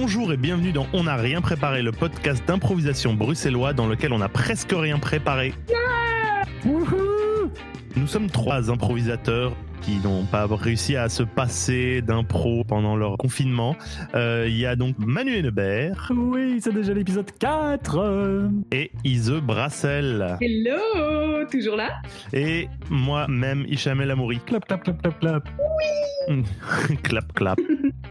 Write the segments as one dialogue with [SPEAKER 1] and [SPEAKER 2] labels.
[SPEAKER 1] Bonjour et bienvenue dans On n'a rien préparé, le podcast d'improvisation bruxellois dans lequel on n'a presque rien préparé. Nous sommes trois improvisateurs qui n'ont pas réussi à se passer d'impro pendant leur confinement. Euh, Il y a donc Manu Hennebert
[SPEAKER 2] Oui, c'est déjà l'épisode 4
[SPEAKER 1] et Ise Brassel.
[SPEAKER 3] Hello Toujours là
[SPEAKER 1] Et moi-même, Hicham El Amouri.
[SPEAKER 2] Clap, clap, clap, clap, clap.
[SPEAKER 1] clap, clap.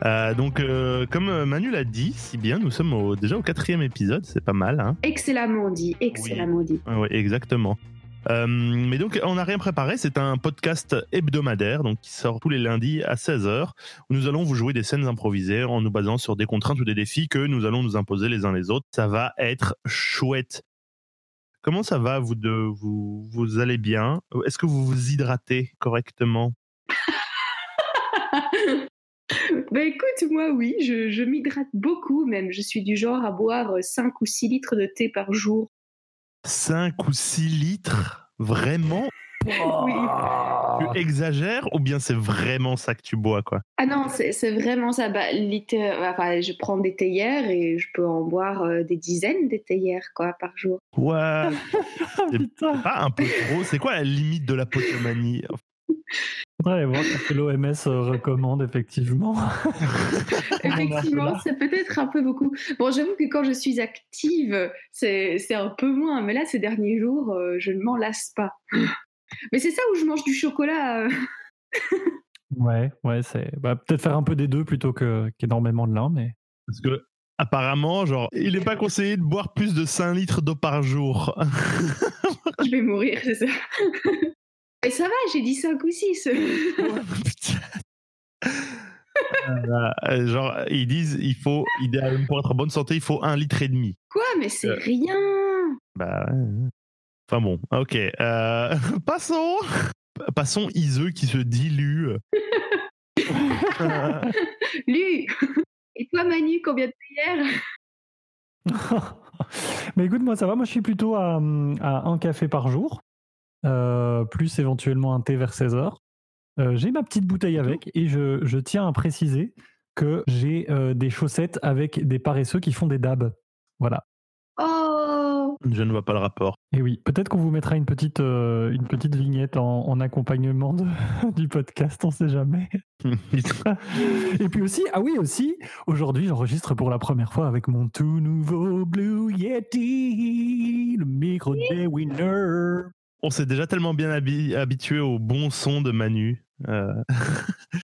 [SPEAKER 1] Euh, donc, euh, comme Manu l'a dit, si bien, nous sommes au- déjà au quatrième épisode, c'est pas mal. Hein
[SPEAKER 3] Excellemment dit, excellemment dit.
[SPEAKER 1] oui, exactement. Euh, mais donc, on n'a rien préparé. C'est un podcast hebdomadaire, donc qui sort tous les lundis à 16h, où nous allons vous jouer des scènes improvisées en nous basant sur des contraintes ou des défis que nous allons nous imposer les uns les autres. Ça va être chouette. Comment ça va, vous deux? Vous, vous allez bien? Est-ce que vous vous hydratez correctement?
[SPEAKER 3] Bah écoute, moi oui, je, je m'hydrate beaucoup même. Je suis du genre à boire 5 ou 6 litres de thé par jour.
[SPEAKER 1] 5 ou 6 litres? Vraiment?
[SPEAKER 3] Oui.
[SPEAKER 1] Tu exagères ou bien c'est vraiment ça que tu bois, quoi?
[SPEAKER 3] Ah non, c'est c'est vraiment ça. Bah, litté- enfin, je prends des théières et je peux en boire euh, des dizaines de théières quoi, par jour.
[SPEAKER 1] Ouais, C'est-
[SPEAKER 2] Putain,
[SPEAKER 1] pas un peu trop? C'est quoi la limite de la potomanie?
[SPEAKER 2] faudrait aller voir ce que l'OMS euh, recommande, effectivement.
[SPEAKER 3] Effectivement, c'est peut-être un peu beaucoup. Bon, j'avoue que quand je suis active, c'est c'est un peu moins. Mais là, ces derniers jours, euh, je ne m'en lasse pas. Mais c'est ça où je mange du chocolat. euh.
[SPEAKER 2] Ouais, ouais, c'est. Bah, peut-être faire un peu des deux plutôt que- qu'énormément de l'un, mais.
[SPEAKER 1] Parce que apparemment, genre, il n'est pas conseillé de boire plus de 5 litres d'eau par jour.
[SPEAKER 3] Je vais mourir, c'est ça. Et ça va, j'ai dit 5 ou 6.
[SPEAKER 1] Putain. Voilà, euh, genre, ils disent, il faut, idéalement, pour être en bonne santé, il faut un litre et demi.
[SPEAKER 3] Quoi Mais c'est
[SPEAKER 1] Euh.
[SPEAKER 3] rien.
[SPEAKER 1] Bah, ouais. Enfin bon, ok. euh, passons. Passons Iseux qui se dilue.
[SPEAKER 3] Lu Et toi, Manu, combien de théières
[SPEAKER 2] mais écoute, moi, ça va. Moi, je suis plutôt à, à un café par jour, euh, plus éventuellement un thé vers 16 heures. Euh, j'ai ma petite bouteille avec et je, je tiens à préciser que j'ai euh, des chaussettes avec des paresseux qui font des dabs. Voilà.
[SPEAKER 3] Oh
[SPEAKER 1] Je ne vois pas le rapport.
[SPEAKER 2] Et oui, peut-être qu'on vous mettra une petite, euh, une petite vignette en, en accompagnement de- du podcast, on sait jamais. Et puis aussi, ah oui, aussi, aujourd'hui, j'enregistre pour la première fois avec mon tout nouveau Blue Yeti, le micro des Winners.
[SPEAKER 1] On s'est déjà tellement bien habi- habitué au bon son de Manu. Euh,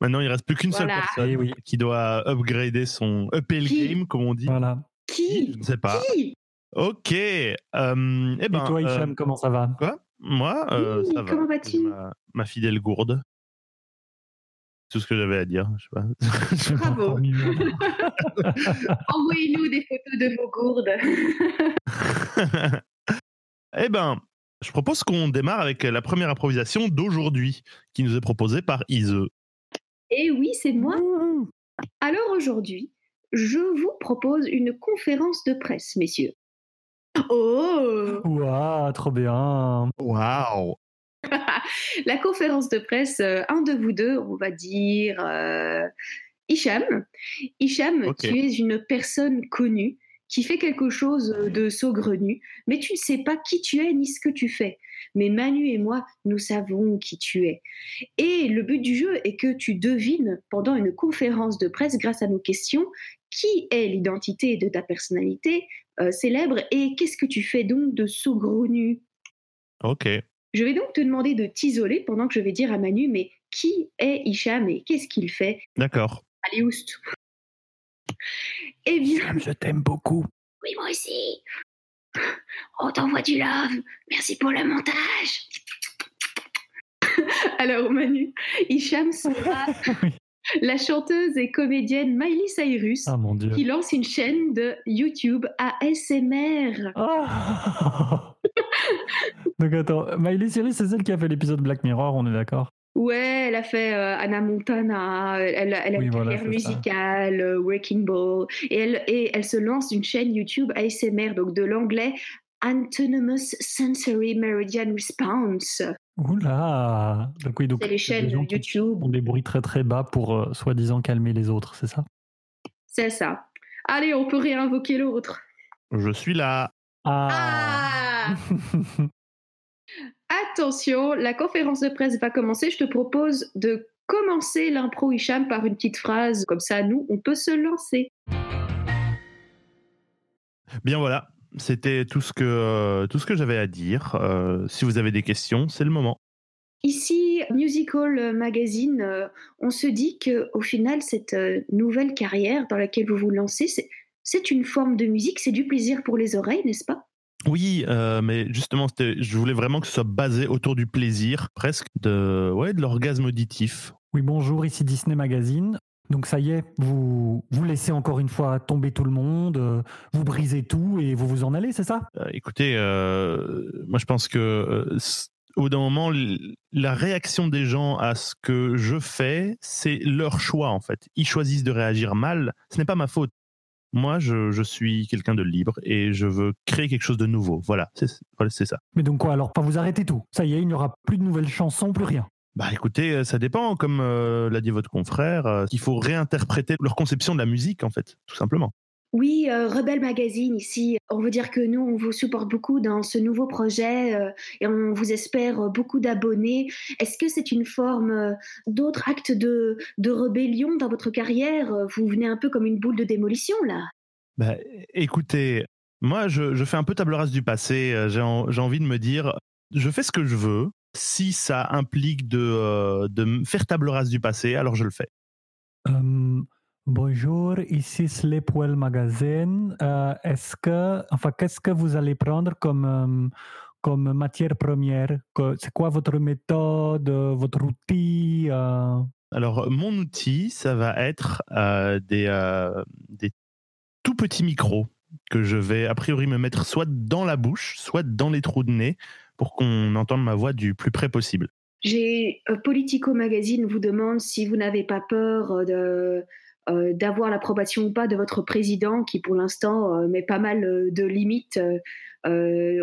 [SPEAKER 1] Maintenant, il reste plus qu'une seule personne
[SPEAKER 2] Eh oui.
[SPEAKER 1] qui doit upgrader son upper le game, comme on dit.
[SPEAKER 2] Voilà.
[SPEAKER 3] Qui
[SPEAKER 1] Je ne sais pas.
[SPEAKER 3] Qui
[SPEAKER 1] Ok. euh, eh ben,
[SPEAKER 2] Et toi,
[SPEAKER 1] euh,
[SPEAKER 2] Hicham, comment ça va?
[SPEAKER 1] quoi? Moi, euh,
[SPEAKER 3] Oui,
[SPEAKER 1] ça va.
[SPEAKER 3] comment vas-tu?
[SPEAKER 1] Ma, ma fidèle gourde. C'est tout ce que j'avais à dire. Je sais pas.
[SPEAKER 2] Je vais pas
[SPEAKER 3] Bravo. Envoyez-nous des photos de vos gourdes.
[SPEAKER 1] eh ben, je propose qu'on démarre avec la première improvisation d'aujourd'hui, qui nous est proposée par Ise.
[SPEAKER 3] Et oui, c'est moi. Alors aujourd'hui, je vous propose une conférence de presse, messieurs. Oh
[SPEAKER 2] Ouah, trop bien.
[SPEAKER 1] Waouh
[SPEAKER 3] La conférence de presse, euh, un de vous deux, on va dire euh, Hicham. Hicham, tu es une personne connue qui fait quelque chose de saugrenu, mais tu ne sais pas qui tu es ni ce que tu fais. Mais Manu et moi, nous savons qui tu es. Et le but du jeu est que tu devines pendant une conférence de presse, grâce à nos questions, qui est l'identité de ta personnalité euh, célèbre et qu'est-ce que tu fais donc de saugrenu
[SPEAKER 1] Ok.
[SPEAKER 3] je vais donc te demander de t'isoler pendant que je vais dire à Manu, mais qui est Hicham et qu'est-ce qu'il fait?
[SPEAKER 1] D'accord.
[SPEAKER 3] Allez, oust Eh bien,
[SPEAKER 2] je t'aime beaucoup.
[SPEAKER 3] oui, moi aussi. On t'envoie du love. Merci pour le montage. Alors, Manu, Hicham sera la chanteuse et comédienne Miley Cyrus
[SPEAKER 2] Ah mon dieu.
[SPEAKER 3] qui lance une chaîne de YouTube ASMR.
[SPEAKER 2] Ah Donc attends, Miley Cyrus, c'est celle qui a fait l'épisode Black Mirror, on est d'accord?
[SPEAKER 3] Ouais, elle a fait euh, Anna Montana, elle, elle a
[SPEAKER 2] Oui,
[SPEAKER 3] une
[SPEAKER 2] voilà,
[SPEAKER 3] carrière musicale, euh, Wrecking Ball, et elle, et elle se lance une chaîne YouTube ASMR, donc de l'anglais Autonomous Sensory Meridian Response.
[SPEAKER 2] Oula Donc oui, donc
[SPEAKER 3] C'est les
[SPEAKER 2] il y a des
[SPEAKER 3] chaînes YouTube.
[SPEAKER 2] ont des bruits très très bas pour euh, soi-disant calmer les autres, c'est ça?
[SPEAKER 3] C'est ça. Allez, on peut réinvoquer l'autre.
[SPEAKER 1] Je suis là.
[SPEAKER 3] Ah, Attention, la conférence de presse va commencer. Je te propose de commencer l'impro Hicham par une petite phrase. Comme ça, nous, on peut se lancer.
[SPEAKER 1] Bien voilà, c'était tout ce que, euh, tout ce que j'avais à dire. Euh, si vous avez des questions, c'est le moment.
[SPEAKER 3] Ici, Musical Magazine, euh, on se dit qu'au final, cette nouvelle carrière dans laquelle vous vous lancez, c'est une forme de musique, c'est du plaisir pour les oreilles, n'est-ce pas?
[SPEAKER 1] Oui, euh, mais justement, je voulais vraiment que ce soit basé autour du plaisir, presque de, ouais, de l'orgasme auditif.
[SPEAKER 2] Oui, bonjour, ici Disney Magazine. Donc ça y est, vous, vous laissez encore une fois tomber tout le monde, euh, vous brisez tout et vous vous en allez, c'est ça?
[SPEAKER 1] Euh, écoutez, euh, moi je pense que au bout d'un moment, la réaction des gens à ce que je fais, c'est leur choix en fait. Ils choisissent de réagir mal, ce n'est pas ma faute. Moi, je, je suis quelqu'un de libre et je veux créer quelque chose de nouveau. Voilà, c'est voilà, c'est ça.
[SPEAKER 2] Mais donc quoi alors Pas vous arrêtez tout. Ça y est, il n'y aura plus de nouvelles chansons, plus rien.
[SPEAKER 1] Bah écoutez, euh, ça dépend, comme euh, l'a dit votre confrère, euh, il faut réinterpréter leur conception de la musique en fait, tout simplement.
[SPEAKER 3] Oui, euh, Rebelle Magazine ici. On veut dire que nous, on vous supporte beaucoup dans ce nouveau projet euh, et on vous espère euh, beaucoup d'abonnés. Est-ce que c'est une forme euh, d'autre acte de, de rébellion dans votre carrière? Vous venez un peu comme une boule de démolition là.
[SPEAKER 1] Bah, écoutez, moi, je, je fais un peu table rase du passé. Euh, J'ai en- j'ai envie de me dire, je fais ce que je veux. Si ça implique de, euh, de faire table rase du passé, alors je le fais.
[SPEAKER 2] Euh, bonjour, ici Sleepwell Magazine. Euh, Est-ce que, enfin, qu'est-ce que vous allez prendre comme, euh, comme matière première? Que- C'est quoi votre méthode, euh, votre outil euh?
[SPEAKER 1] Alors, mon outil, ça va être euh, des, euh, des tout petits micros que je vais a priori me mettre soit dans la bouche, soit dans les trous de nez pour qu'on entende ma voix du plus près possible.
[SPEAKER 3] J'ai Politico Magazine vous demande si vous n'avez pas peur de euh, d'avoir l'approbation ou pas de votre président qui pour l'instant euh, met pas mal euh, de limites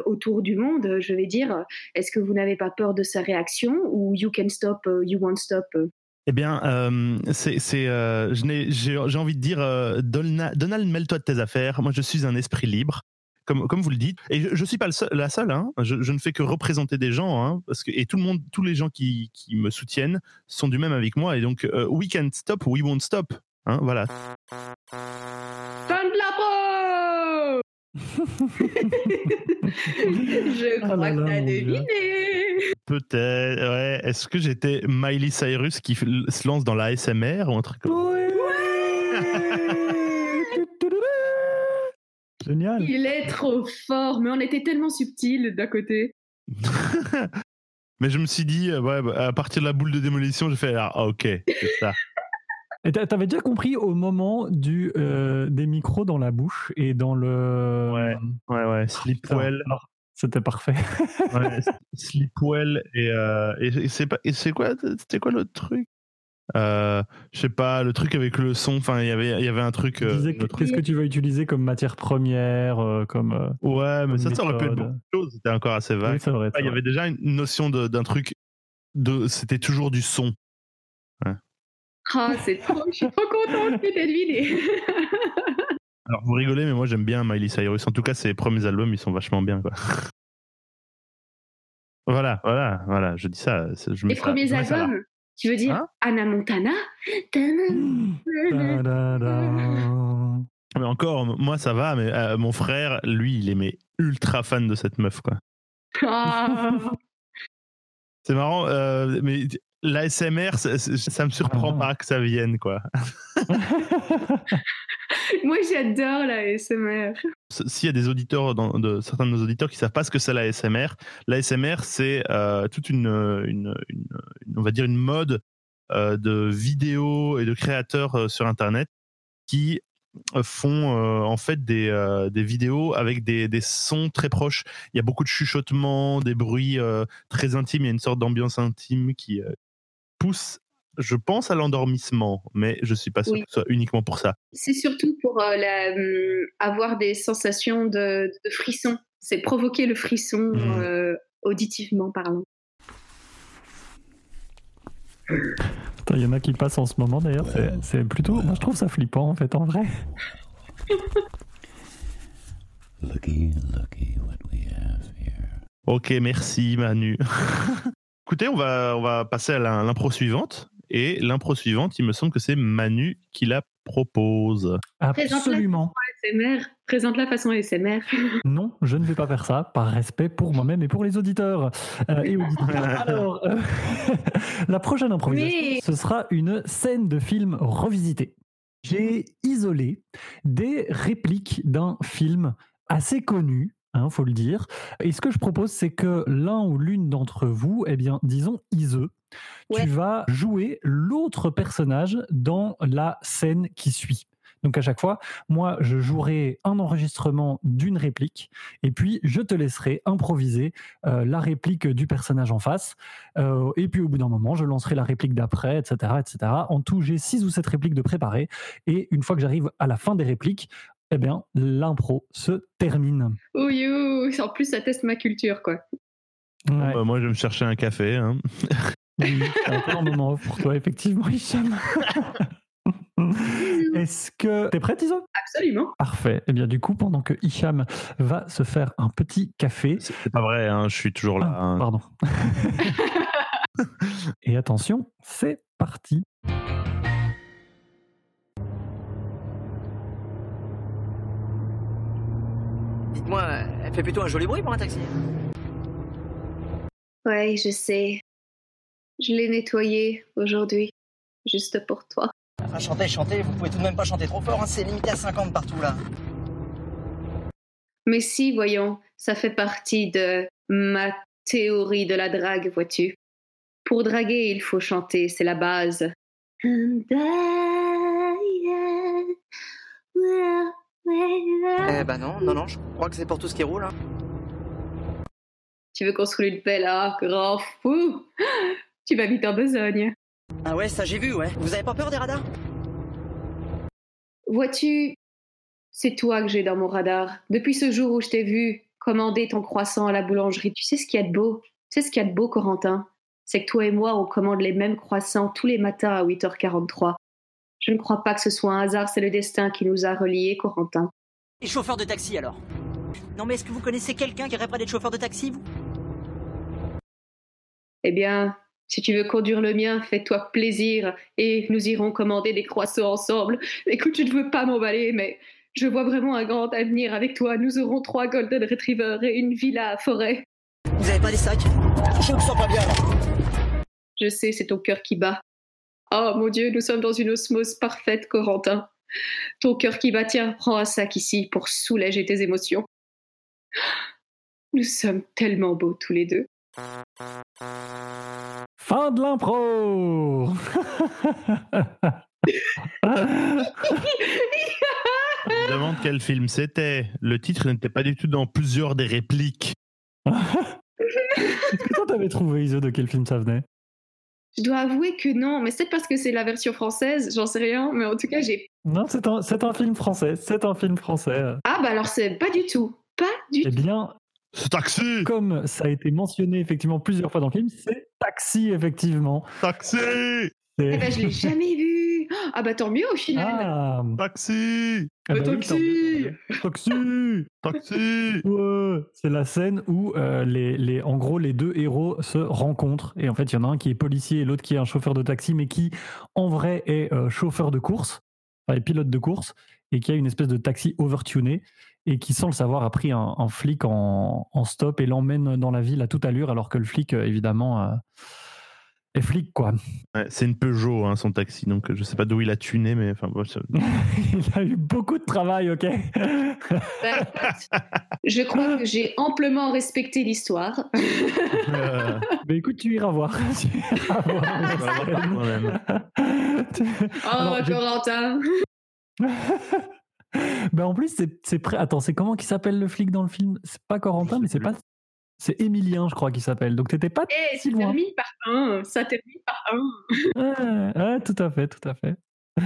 [SPEAKER 3] autour du monde, je vais dire. Est-ce que vous n'avez pas peur de sa réaction ou you can stop, you won't stop
[SPEAKER 1] Eh bien, j'ai, envie de dire, Donald, mêle-toi de tes affaires. Moi, je suis un esprit libre, comme, comme vous le dites. Et je ne suis pas la seule. hein. Je, ne fais que représenter des gens. hein, et tout le monde, tous les gens qui, qui me soutiennent sont du même avec moi. Et donc, we can stop, we won't stop. Hein, voilà.
[SPEAKER 3] Fin de la Je crois
[SPEAKER 2] Oh là
[SPEAKER 3] que t'as deviné.
[SPEAKER 1] Peut-être. Ouais. Est-ce que j'étais Miley Cyrus qui se lance dans la SMR ou un truc comme
[SPEAKER 2] Génial.
[SPEAKER 3] Il est trop fort, mais on était tellement subtil d'un côté.
[SPEAKER 1] Mais je me suis dit, euh, ouais, bah, à partir de la boule de démolition, j'ai fait, ah, ok, c'est ça.
[SPEAKER 2] T'avais déjà compris au moment du, euh, des micros dans la bouche et dans le.
[SPEAKER 1] Ouais. Ouais, ouais, Sleepwell.
[SPEAKER 2] Alors, C'était parfait.
[SPEAKER 1] Ouais, Sleepwell et, euh, et, c'est quoi c'était quoi l'autre truc? Euh, je sais pas le truc avec le son enfin il y avait il y avait un truc euh,
[SPEAKER 2] Qu'est-ce que tu vas utiliser comme matière première euh, comme,
[SPEAKER 1] ouais mais ça
[SPEAKER 2] comme
[SPEAKER 1] ça aurait pu être beaucoup de choses c'était encore assez vague
[SPEAKER 2] Oui.
[SPEAKER 1] Ah, il y avait déjà une notion d'un truc de c'était toujours du son
[SPEAKER 3] Ah, c'est trop, je suis trop contente que t'aies deviné.
[SPEAKER 1] alors vous rigolez mais moi j'aime bien Miley Cyrus en tout cas ses premiers albums ils sont vachement bien quoi voilà voilà voilà je dis ça je mets
[SPEAKER 3] Les
[SPEAKER 1] ça-
[SPEAKER 3] premiers
[SPEAKER 1] je mets ça là.
[SPEAKER 3] albums, tu veux dire
[SPEAKER 1] Hein
[SPEAKER 3] Anna Montana
[SPEAKER 1] mais encore moi ça va mais euh, mon frère lui il aimait ultra fan de cette meuf quoi
[SPEAKER 3] Ah.
[SPEAKER 1] C'est marrant, euh, mais l'ASMR, ça, ça me surprend
[SPEAKER 2] Ah.
[SPEAKER 1] pas que ça vienne, quoi.
[SPEAKER 3] Moi, j'adore la SMR.
[SPEAKER 1] S'il y a des auditeurs, dans, de, certains de nos auditeurs qui savent pas ce que c'est l'ASMR, l'ASMR, c'est euh, toute une, une, une- une- on va dire une mode euh, de vidéos et de créateurs euh, sur Internet qui font euh, en fait des, euh, des vidéos avec des, des sons très proches. Il y a beaucoup de chuchotements, des bruits euh, très intimes. Il y a une sorte d'ambiance intime qui euh, pousse, je pense, à l'endormissement, mais je suis pas sûr
[SPEAKER 3] Oui.
[SPEAKER 1] que ce soit uniquement pour ça.
[SPEAKER 3] C'est surtout pour euh, la, hum, avoir des sensations de, de frisson. C'est provoquer le frisson
[SPEAKER 1] Mhm.
[SPEAKER 3] euh, auditivement parlant.
[SPEAKER 2] Il y en a qui passent en ce moment d'ailleurs. C'est plutôt. Moi, je trouve ça flippant en fait, en vrai.
[SPEAKER 1] Ok, merci Manu. Écoutez, on va, on va passer à l'impro suivante. Et l'impro suivante, il me semble que c'est Manu qui la propose.
[SPEAKER 2] Absolument.
[SPEAKER 3] Présente la façon ASMR.
[SPEAKER 2] Non, je ne vais pas faire ça, par respect pour moi-même et pour les auditeurs. Euh, et Alors, euh, la prochaine improvisation, ce sera une scène de film revisité. J'ai isolé des répliques d'un film assez connu, hein, faut le dire. Et ce que je propose, c'est que l'un ou l'une d'entre vous, eh bien, disons Ise, tu vas jouer l'autre personnage dans la scène qui suit. Donc à chaque fois, moi, je jouerai un enregistrement d'une réplique et puis je te laisserai improviser euh, la réplique du personnage en face. Euh, et puis au bout d'un moment, je lancerai la réplique d'après, etc., etc. En tout, j'ai six ou sept répliques de préparer et une fois que j'arrive à la fin des répliques, eh bien, l'impro se termine.
[SPEAKER 3] Oui, en plus, ça teste ma culture, quoi.
[SPEAKER 1] Bah, moi, je vais me chercher un café. Hein.
[SPEAKER 2] Oui, c'est un moment pour toi, effectivement, Hicham. Est-ce que t'es prête, Iso?
[SPEAKER 3] Absolument.
[SPEAKER 2] Parfait. Et eh bien, du coup, pendant que Hicham va se faire un petit café.
[SPEAKER 1] C'est pas vrai, hein, je suis toujours là.
[SPEAKER 2] Ah, hein. Pardon. Et attention, c'est parti.
[SPEAKER 4] Dites-moi, elle fait plutôt un joli bruit pour un taxi.
[SPEAKER 3] Ouais, je sais. Je l'ai nettoyé aujourd'hui, juste pour toi.
[SPEAKER 4] Enfin, chanter, chanter, vous pouvez tout de même pas chanter trop fort, hein, c'est limité à 50 partout là.
[SPEAKER 3] Mais si, voyons, ça fait partie de ma théorie de la drague, vois-tu. Pour draguer, il faut chanter, c'est la base. Eh
[SPEAKER 4] ben non, non, non, je crois que c'est pour tout ce qui roule. Hein.
[SPEAKER 3] Tu veux construire une belle là, grand fou Tu vas vite en besogne.
[SPEAKER 4] Ah ouais, ça j'ai vu, ouais. Vous avez pas peur des radars?
[SPEAKER 3] Vois-tu, c'est toi que j'ai dans mon radar. Depuis ce jour où je t'ai vu commander ton croissant à la boulangerie, tu sais ce qu'il y a de beau? Tu sais ce qu'il y a de beau, Corentin? C'est que toi et moi, on commande les mêmes croissants tous les matins à 8h43. Je ne crois pas que ce soit un hasard, c'est le destin qui nous a reliés, Corentin.
[SPEAKER 4] Et chauffeur de taxi alors Non mais est-ce que vous connaissez quelqu'un qui rêverait d'être chauffeur de taxi, vous?
[SPEAKER 3] Eh bien, si tu veux conduire le mien, fais-toi plaisir et nous irons commander des croissants ensemble. Écoute, je ne veux pas m'emballer, mais je vois vraiment un grand avenir avec toi. Nous aurons trois Golden Retrievers et une villa à forêt.
[SPEAKER 4] Vous avez pas des sacs? Je me sens pas bien.
[SPEAKER 3] Je sais, c'est ton cœur qui bat. Oh mon Dieu, nous sommes dans une osmose parfaite, Corentin. Ton cœur qui bat, tiens, prends un sac ici pour soulager tes émotions. Nous sommes tellement beaux tous les deux.
[SPEAKER 2] Fin de l'impro
[SPEAKER 1] Je me demande quel film c'était. Le titre n'était pas du tout dans plusieurs des répliques.
[SPEAKER 2] Est-ce que toi t'avais trouvé, Iso, de quel film ça venait?
[SPEAKER 3] Je dois avouer que non, mais c'est parce que c'est la version française, j'en sais rien, mais en tout cas j'ai...
[SPEAKER 2] Non, c'est un, un film français, c'est un film français.
[SPEAKER 3] Ah bah alors c'est pas du tout, pas du
[SPEAKER 2] eh
[SPEAKER 3] tout.
[SPEAKER 2] Eh bien,
[SPEAKER 1] c'est Taxi
[SPEAKER 2] Comme ça a été mentionné effectivement plusieurs fois dans le film, c'est Taxi, effectivement.
[SPEAKER 1] Taxi
[SPEAKER 3] eh ben, je l'ai jamais vu. Ah bah tant mieux au final.
[SPEAKER 2] Ah.
[SPEAKER 1] Taxi.
[SPEAKER 2] Ah bah
[SPEAKER 3] Taxi.
[SPEAKER 2] Taxi.
[SPEAKER 1] Taxi.
[SPEAKER 2] Ouais. C'est la scène où euh, les, les, en gros les deux héros se rencontrent. Et en fait il y en a un qui est policier et l'autre qui est un chauffeur de taxi mais qui en vrai est euh, chauffeur de course, enfin, pilote de course. Et qui a une espèce de taxi overtuné et qui, sans le savoir, a pris un, flic en, stop et l'emmène dans la ville à toute allure, alors que le flic, euh, évidemment, euh, est flic, quoi.
[SPEAKER 1] c'est une Peugeot, hein, son taxi, donc je sais pas d'où il a tuné, mais enfin.
[SPEAKER 2] il a eu beaucoup de travail, ok
[SPEAKER 3] ben, Je crois que j'ai amplement respecté l'histoire.
[SPEAKER 2] mais écoute, tu iras voir.
[SPEAKER 3] oh, Corentin
[SPEAKER 2] ben en plus, c'est prêt. Attends, c'est comment qui s'appelle le flic dans le film? C'est pas Corentin, mais c'est pas. C'est Émilien, je crois, qu'il s'appelle. Donc t'étais pas
[SPEAKER 3] eh,
[SPEAKER 2] si loin.
[SPEAKER 3] Termine par un. Ça termine par
[SPEAKER 2] un. Tout à fait, tout à fait.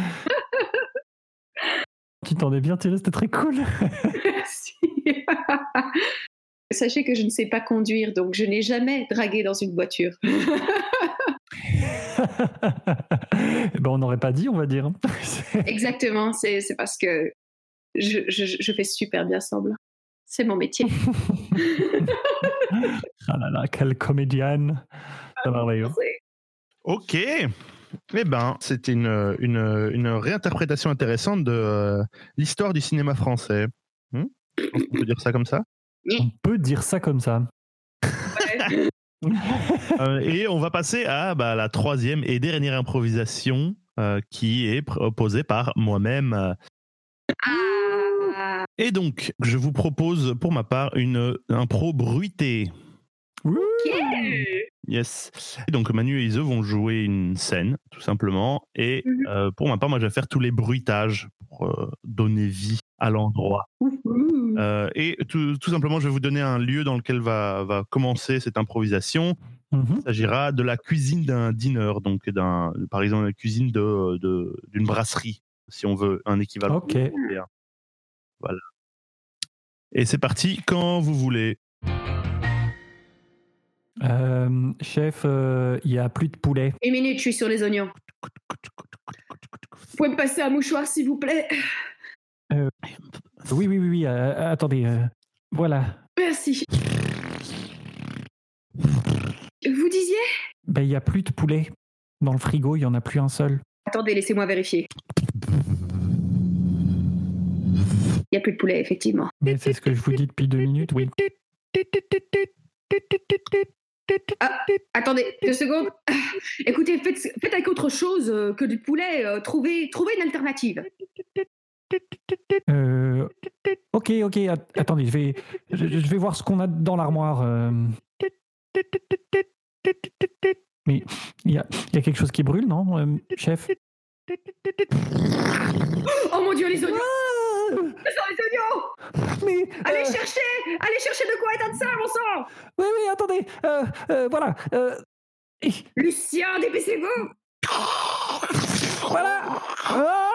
[SPEAKER 2] tu t'en es bien tiré, c'était très cool.
[SPEAKER 3] Merci. Sachez que je ne sais pas conduire, donc je n'ai jamais dragué dans une voiture.
[SPEAKER 2] Ben, on n'aurait pas dit, on va dire.
[SPEAKER 3] Exactement, c'est c'est parce que je, je- je fais super bien semblant. C'est mon métier.
[SPEAKER 2] ah là là, quelle comédienne. C'est merveilleux.
[SPEAKER 1] Ok. Eh ben, c'était une, une, une réinterprétation intéressante de euh, l'histoire du cinéma français. Hmm? Qu'on peut dire ça comme ça?
[SPEAKER 2] On peut dire ça comme ça.
[SPEAKER 3] ouais.
[SPEAKER 1] Euh, et on va passer à bah, la troisième et dernière improvisation euh, qui est proposée par moi-même.
[SPEAKER 3] Ah,
[SPEAKER 1] Et donc, je vous propose pour ma part une impro bruitée.
[SPEAKER 2] Wouh
[SPEAKER 3] ok.
[SPEAKER 1] Yes. Et donc Manu et Ise vont jouer une scène, tout simplement. Et
[SPEAKER 3] Mhm.
[SPEAKER 1] euh, pour ma part, moi, je vais faire tous les bruitages pour euh, donner vie à l'endroit. Euh, et tout, tout simplement, je vais vous donner un lieu dans lequel va, va commencer cette improvisation.
[SPEAKER 2] Mhm.
[SPEAKER 1] Il s'agira de la cuisine d'un dîner, donc d'un, par exemple, la cuisine de, d'une brasserie, si on veut un équivalent.
[SPEAKER 2] Ok.
[SPEAKER 1] européen. Voilà. Et c'est parti quand vous voulez.
[SPEAKER 2] Euh, chef, euh, il y a plus de poulet.
[SPEAKER 3] Une minute, je suis sur les oignons. Vous pouvez me passer un mouchoir, s'il vous plaît?
[SPEAKER 2] Oui, oui, oui, oui. euh, attendez. euh, voilà.
[SPEAKER 3] Merci. Vous disiez?
[SPEAKER 2] Ben, il y a plus de poulet. Dans le frigo, il y en a plus un seul.
[SPEAKER 3] Attendez, laissez-moi vérifier. Il n'y a plus de poulet, effectivement.
[SPEAKER 2] Mais c'est ce que je vous dis depuis deux minutes, oui.
[SPEAKER 3] Attendez, deux secondes. Ah, Écoutez, faites, faites avec autre chose euh, que du poulet. euh, trouvez, trouvez une alternative.
[SPEAKER 2] Euh, ok, ok. at- attendez, je vais, je, je vais voir ce qu'on a dans l'armoire. euh. Mais il y y a quelque chose qui brûle, non, chef?
[SPEAKER 3] Oh mon Dieu, les oignons
[SPEAKER 2] Ah
[SPEAKER 3] les oignons
[SPEAKER 2] Mais
[SPEAKER 3] Allez
[SPEAKER 2] euh,
[SPEAKER 3] chercher Allez chercher de quoi éteindre ça, mon sang
[SPEAKER 2] oui, oui, attendez. euh, euh, voilà. euh,
[SPEAKER 3] Lucien, dépêchez-vous
[SPEAKER 2] voilà. Ah,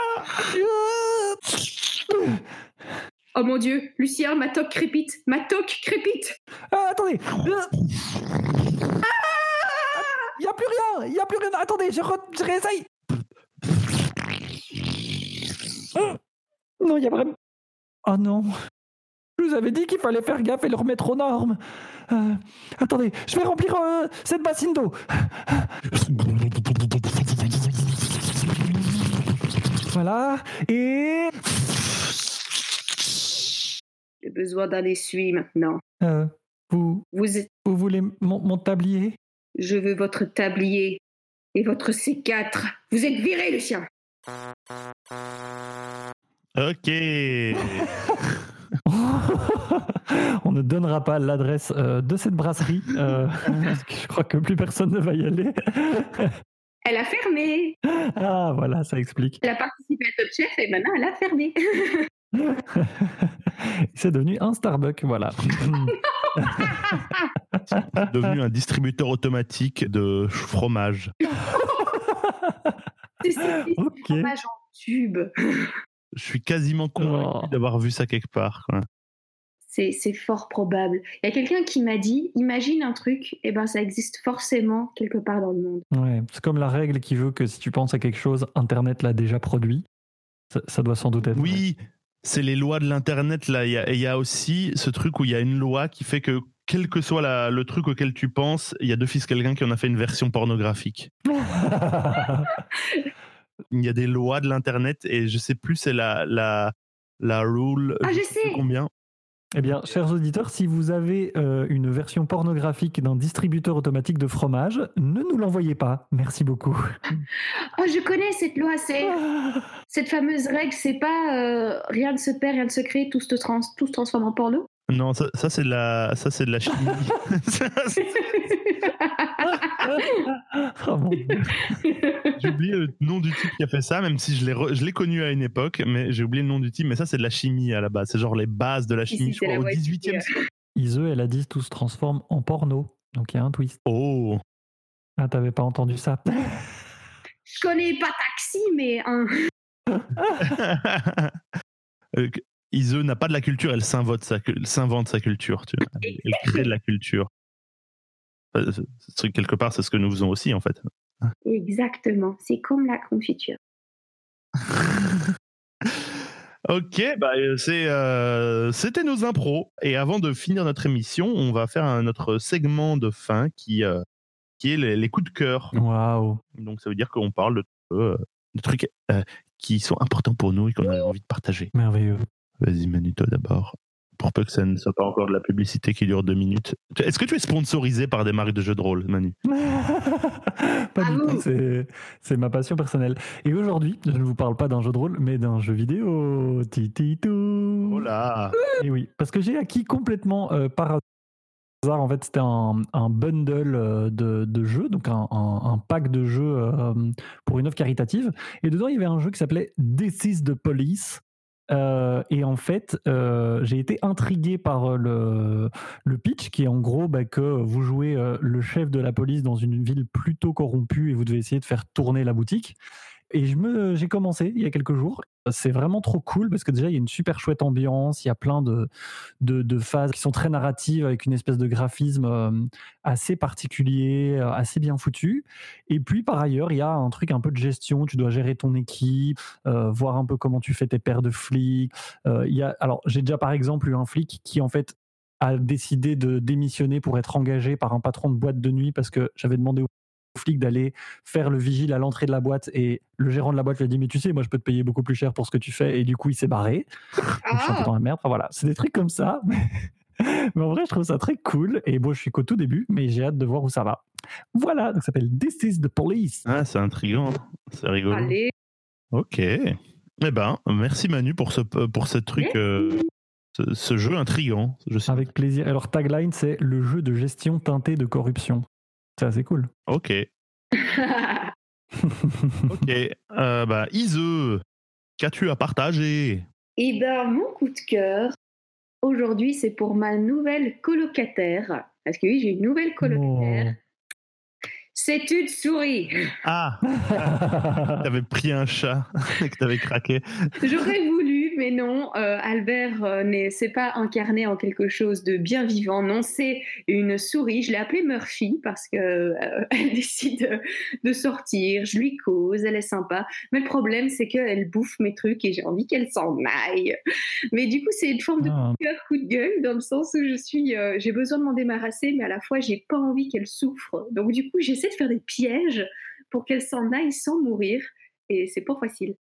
[SPEAKER 3] Oh mon Dieu, Lucien, ma toque crépite Ma toque crépite
[SPEAKER 2] ah, attendez. Il n'y a plus rien. Il n'y a plus rien. Attendez, je, re- je réessaye. Non, il y a vraiment. Oh non. Je vous avais dit qu'il fallait faire gaffe et le remettre aux normes. Euh, attendez, je vais remplir euh, cette bassine d'eau. Voilà. Et.
[SPEAKER 3] J'ai besoin d'un essuie maintenant.
[SPEAKER 2] euh, vous,
[SPEAKER 3] Vous,
[SPEAKER 2] vous voulez mon, mon tablier?
[SPEAKER 3] Je veux votre tablier et votre C4. Vous êtes viré, Lucien
[SPEAKER 1] Ok.
[SPEAKER 2] On ne donnera pas l'adresse euh, de cette brasserie. euh, parce que je crois que plus personne ne va y aller.
[SPEAKER 3] Elle a fermé
[SPEAKER 2] ah, voilà, ça explique.
[SPEAKER 3] Elle a participé à Top Chef et maintenant elle a fermé.
[SPEAKER 2] C'est devenu un Starbucks, voilà.
[SPEAKER 1] Devenu un distributeur automatique de fromage.
[SPEAKER 3] C'est c'est- c'est fromage en tube.
[SPEAKER 1] Je suis quasiment convaincu
[SPEAKER 2] Oh.
[SPEAKER 1] d'avoir vu ça quelque part. quoi.
[SPEAKER 3] C'est c'est fort probable. Il y a quelqu'un qui m'a dit, imagine un truc, et ben ça existe forcément quelque part dans le monde.
[SPEAKER 2] Ouais, c'est comme la règle qui veut que si tu penses à quelque chose, Internet l'a déjà produit. Ça, ça doit sans doute être. vrai.
[SPEAKER 1] Oui, c'est les lois de l'Internet. là. Il y, a, il y a aussi ce truc où il y a une loi qui fait que, quel que soit la- le truc auquel tu penses, il y a d'office quelqu'un qui en a fait une version pornographique. Il y a des lois de l'Internet et je sais plus, c'est la, la, la rule.
[SPEAKER 3] Ah, je
[SPEAKER 1] sais plus
[SPEAKER 3] sais.
[SPEAKER 1] Combien
[SPEAKER 2] Eh bien, chers auditeurs, si vous avez euh, une version pornographique d'un distributeur automatique de fromage, ne nous l'envoyez pas. Merci beaucoup.
[SPEAKER 3] Oh, je connais cette loi, c'est cette fameuse règle, c'est pas euh, rien ne se perd, rien ne se crée, tout se, trans tout se transforme en porno.
[SPEAKER 1] Non, ça, ça, c'est de la, ça c'est de la chimie.
[SPEAKER 2] Oh, mon Dieu.
[SPEAKER 1] j'ai oublié le nom du type qui a fait ça, même si je l'ai, re- je l'ai connu à une époque, mais j'ai oublié le nom du type. Mais ça, c'est de la chimie à la base. C'est genre les bases de la chimie, je crois,
[SPEAKER 3] la
[SPEAKER 1] au
[SPEAKER 3] voiture.
[SPEAKER 1] 18e siècle.
[SPEAKER 2] Ise, elle a dit tout se transforme en porno. Donc il y a un twist.
[SPEAKER 1] Oh
[SPEAKER 2] Ah, t'avais pas entendu ça
[SPEAKER 3] je connais pas taxi, mais un.
[SPEAKER 1] Euh, Ise n'a pas de la culture, elle s'invente sa, cu- s'invente sa culture. Tu vois. Elle crée de la culture. Enfin, ce- ce truc, quelque part, c'est ce que nous faisons aussi, en fait.
[SPEAKER 3] Exactement, c'est comme la confiture.
[SPEAKER 1] ok, bah, euh, c'est, euh, c'était nos impros. Et avant de finir notre émission, on va faire un, notre segment de fin qui, euh, qui est les, les coups de cœur.
[SPEAKER 2] Waouh.
[SPEAKER 1] Donc ça veut dire qu'on parle de, euh, de trucs euh, qui sont importants pour nous et qu'on a envie de partager.
[SPEAKER 2] Merveilleux.
[SPEAKER 1] Vas-y Manu, toi d'abord. Pour peu que ça ne soit pas encore de la publicité qui dure deux minutes. Est-ce que tu es sponsorisé par des marques de jeux de rôle, Manu?
[SPEAKER 2] Pas du
[SPEAKER 3] Bravo.
[SPEAKER 2] tout, c'est, c'est ma passion personnelle. Et aujourd'hui, je ne vous parle pas d'un jeu de rôle, mais d'un jeu vidéo. Tititou.
[SPEAKER 1] Oh là
[SPEAKER 2] Et oui, parce que j'ai acquis complètement euh, par hasard, en fait, c'était un, un bundle euh, de, de jeux, donc un, un- un pack de jeux euh, pour une œuvre caritative. Et dedans, il y avait un jeu qui s'appelait This is the Police. Euh, et en fait, euh, j'ai été intrigué par euh, le, pitch, qui est en gros bah, que vous jouez le chef de la police dans une ville plutôt corrompue et vous devez essayer de faire tourner la boutique. Et je me, j'ai commencé il y a quelques jours. C'est vraiment trop cool parce que déjà il y a une super chouette ambiance, il y a plein de, de, phases qui sont très narratives avec une espèce de graphisme assez particulier, euh, assez bien foutu. Et puis par ailleurs, il y a un truc un peu de gestion. Tu dois gérer ton équipe, euh, voir un peu comment tu fais tes paires de flics. Euh, il y a, alors j'ai déjà par exemple eu un flic qui en fait a décidé de démissionner pour être engagé par un patron de boîte de nuit parce que j'avais demandé au flic d'aller faire le vigile à l'entrée de la boîte et le gérant de la boîte lui a dit mais tu sais moi je peux te payer beaucoup plus cher pour ce que tu fais. Et du coup il s'est barré. Donc je suis un peu dans la merde. Enfin, voilà. C'est des trucs comme ça. Mais en vrai je trouve ça très cool. Et bon je suis qu'au tout début mais j'ai hâte de voir où ça va. Voilà. Donc ça s'appelle This is the Police.
[SPEAKER 1] Ah, C'est intriguant, c'est rigolo.
[SPEAKER 3] Allez,
[SPEAKER 1] Ok. Eh ben, merci Manu pour ce, pour ce truc, euh, ce, ce jeu intriguant. Je sais.
[SPEAKER 2] avec plaisir. Leur tagline c'est le jeu de gestion teinté de corruption c'est assez cool
[SPEAKER 1] Ok. Ok. Euh, bah, Ise, qu'as-tu à partager?
[SPEAKER 3] Eh ben, mon coup de cœur, aujourd'hui, c'est pour ma nouvelle colocataire. Parce que oui, j'ai une nouvelle colocataire. C'est une souris.
[SPEAKER 1] Ah, t'avais pris un chat et que t'avais craqué.
[SPEAKER 3] J'aurais voulu, mais non. euh, Albert euh, n'est c'est pas incarné en quelque chose de bien vivant. Non, c'est une souris. Je l'ai appelée Murphy parce que euh, elle décide de, sortir. Je lui cause, elle est sympa. Mais le problème, c'est qu'elle bouffe mes trucs et j'ai envie qu'elle s'en aille. Mais du coup, c'est une forme de
[SPEAKER 2] Ah,
[SPEAKER 3] cœur coup de gueule dans le sens où je suis, euh, j'ai besoin de m'en débarrasser, mais à la fois j'ai pas envie qu'elle souffre. Donc du coup, j'essaie de faire des pièges pour qu'elle s'en aille sans mourir, et c'est pas facile.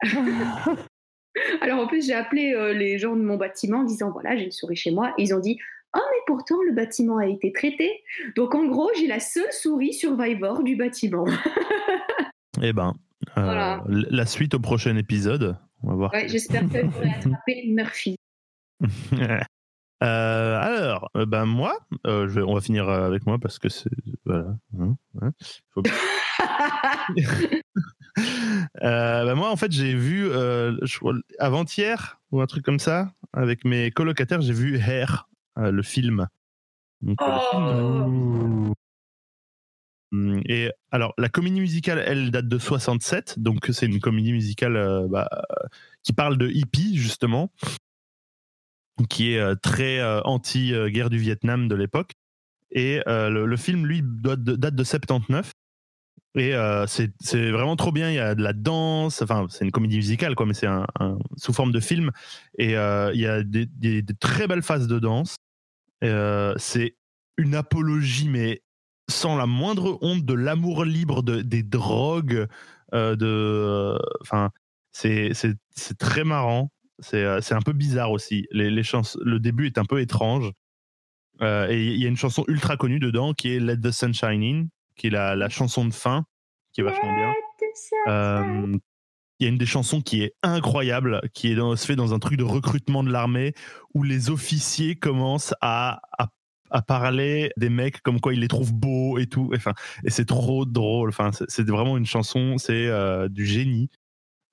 [SPEAKER 3] Alors en plus, j'ai appelé euh, les gens de mon bâtiment en disant voilà, j'ai une souris chez moi. Et ils ont dit oh mais pourtant le bâtiment a été traité. Donc en gros, j'ai la seule souris survivor du bâtiment.
[SPEAKER 1] Eh ben, euh,
[SPEAKER 3] Voilà.
[SPEAKER 1] la suite au prochain épisode. On va voir.
[SPEAKER 3] Ouais, J'espère que j'aurai attrapé Murphy.
[SPEAKER 1] Euh, alors, ben moi, euh, je vais- on va finir avec moi parce que c'est voilà. hein, hein. Faut- Euh, ben moi, en fait, j'ai vu euh, avant-hier ou un truc comme ça avec mes colocataires, j'ai vu Hair, euh, le film. Donc, le film,
[SPEAKER 3] Oh.
[SPEAKER 1] Hum, Et alors, la comédie musicale, elle date de 67, donc c'est une comédie musicale euh, bah, qui parle de hippie, justement, qui est euh, très euh, anti-guerre du Vietnam de l'époque. Et le, le film, lui, date de, date de 79. Et euh, c'est vraiment trop bien. Il y a de la danse. Enfin, c'est une comédie musicale, quoi, mais c'est un, sous forme de film. Et euh, il y a des, très belles phases de danse. Euh, c'est une apologie, mais sans la moindre honte de l'amour libre de, des drogues. euh, de, enfin, c'est très marrant. C'est un peu bizarre aussi. Les, les chansons, le début est un peu étrange. Et il y a une chanson ultra connue dedans qui est Let the Sunshine In, qui est la, la chanson de fin, qui est vachement bien. Euh, Il y a une des chansons qui est incroyable, qui est dans, se fait dans un truc de recrutement de l'armée où les officiers commencent à, à, à parler des mecs comme quoi ils les trouvent beaux et tout. Enfin, et c'est trop drôle. Enfin, c'est vraiment une chanson, c'est euh, du génie.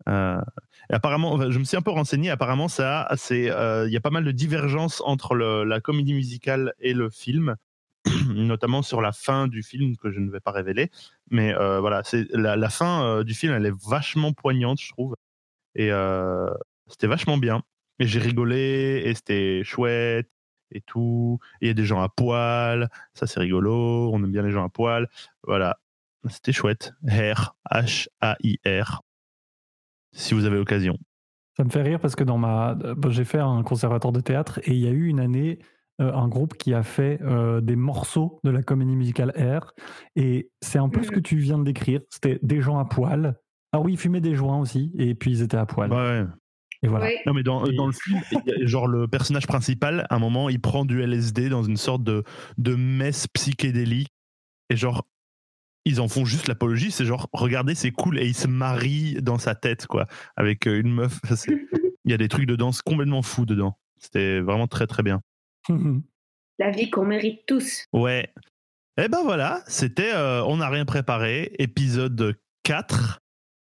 [SPEAKER 1] Euh, et apparemment, enfin, je me suis un peu renseigné. Apparemment, ça, c'est, euh, il y a pas mal de divergences entre le- la comédie musicale et le film, notamment sur la fin du film que je ne vais pas révéler. Mais euh, voilà, c'est la, fin euh, du film, elle est vachement poignante, je trouve. Et euh, c'était vachement bien. Et j'ai rigolé, et c'était chouette, et tout. Il y a des gens à poil, ça c'est rigolo, on aime bien les gens à poil. Voilà. c'était chouette. Hair, H-A-I-R, si vous avez l'occasion.
[SPEAKER 2] Ça me fait rire parce que dans ma, j'ai fait un conservatoire de théâtre et il y a eu une année un groupe qui a fait euh, des morceaux de la comédie musicale Air et c'est un peu ce
[SPEAKER 3] Mhm.
[SPEAKER 2] que tu viens de décrire. C'était des gens à poil. Ah oui, ils fumaient des joints aussi et puis ils étaient à poil.
[SPEAKER 1] Ouais.
[SPEAKER 2] Et voilà.
[SPEAKER 1] Non, mais dans, dans le film, genre le personnage principal, à un moment, il prend du LSD dans une sorte de, de messe psychédélique. Et genre, ils en font juste l'apologie. C'est genre, regardez, c'est cool. Et il se marie dans sa tête, quoi, avec euh, une meuf. Il y a des trucs de danse complètement fous dedans. C'était vraiment très, très bien.
[SPEAKER 3] La vie qu'on mérite tous.
[SPEAKER 1] Ouais. Et ben voilà, c'était euh, On n'a rien préparé, épisode 4.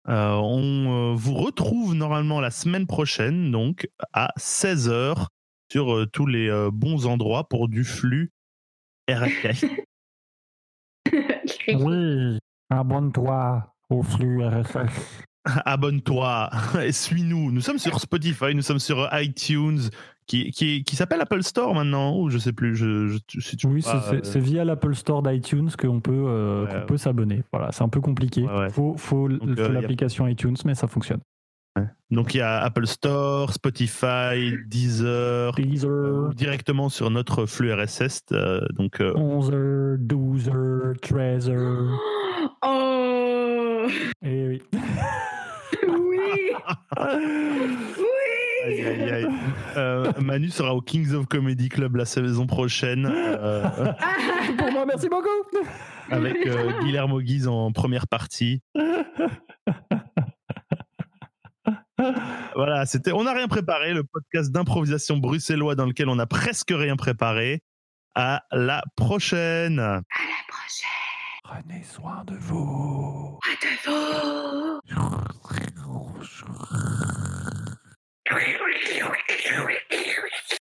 [SPEAKER 1] Euh, on euh, vous retrouve normalement la semaine prochaine, donc à 16h, sur euh, tous les euh, bons endroits pour du flux RSS.
[SPEAKER 2] Oui, abonne-toi au flux RSS.
[SPEAKER 1] Abonne-toi et suis-nous. Nous sommes sur Spotify, nous sommes sur iTunes, qui, qui, qui s'appelle Apple Store maintenant, ou je sais plus. Je, je, je suis toujours
[SPEAKER 2] Oui, c'est-
[SPEAKER 1] pas,
[SPEAKER 2] c'est
[SPEAKER 1] euh,
[SPEAKER 2] via l'Apple Store d'iTunes qu'on peut, euh,
[SPEAKER 1] Ouais,
[SPEAKER 2] qu'on
[SPEAKER 1] ouais.
[SPEAKER 2] peut s'abonner. Voilà, c'est un peu compliqué.
[SPEAKER 1] Ouais, ouais.
[SPEAKER 2] Faut, faut,
[SPEAKER 1] euh, y a-
[SPEAKER 2] l'application iTunes, mais ça fonctionne.
[SPEAKER 1] Donc il y a Apple Store, Spotify, Deezer,
[SPEAKER 2] Deezer,
[SPEAKER 1] euh, directement sur notre flux RSS. euh, donc euh,
[SPEAKER 2] 11h, 12h, 13h.
[SPEAKER 3] Oh
[SPEAKER 2] Et oui.
[SPEAKER 3] Oui Oui
[SPEAKER 1] aïe, aïe, aïe. Euh, Manu sera au Kings of Comedy Club la saison prochaine euh,
[SPEAKER 2] Pour moi, merci beaucoup.
[SPEAKER 1] avec euh, Guillermo Guise en première partie. Voilà, c'était. On n'a rien préparé, le podcast d'improvisation bruxellois dans lequel on a presque rien préparé. À la prochaine.
[SPEAKER 3] À la prochaine
[SPEAKER 2] Prenez soin de vous.
[SPEAKER 3] À de vous Yeah.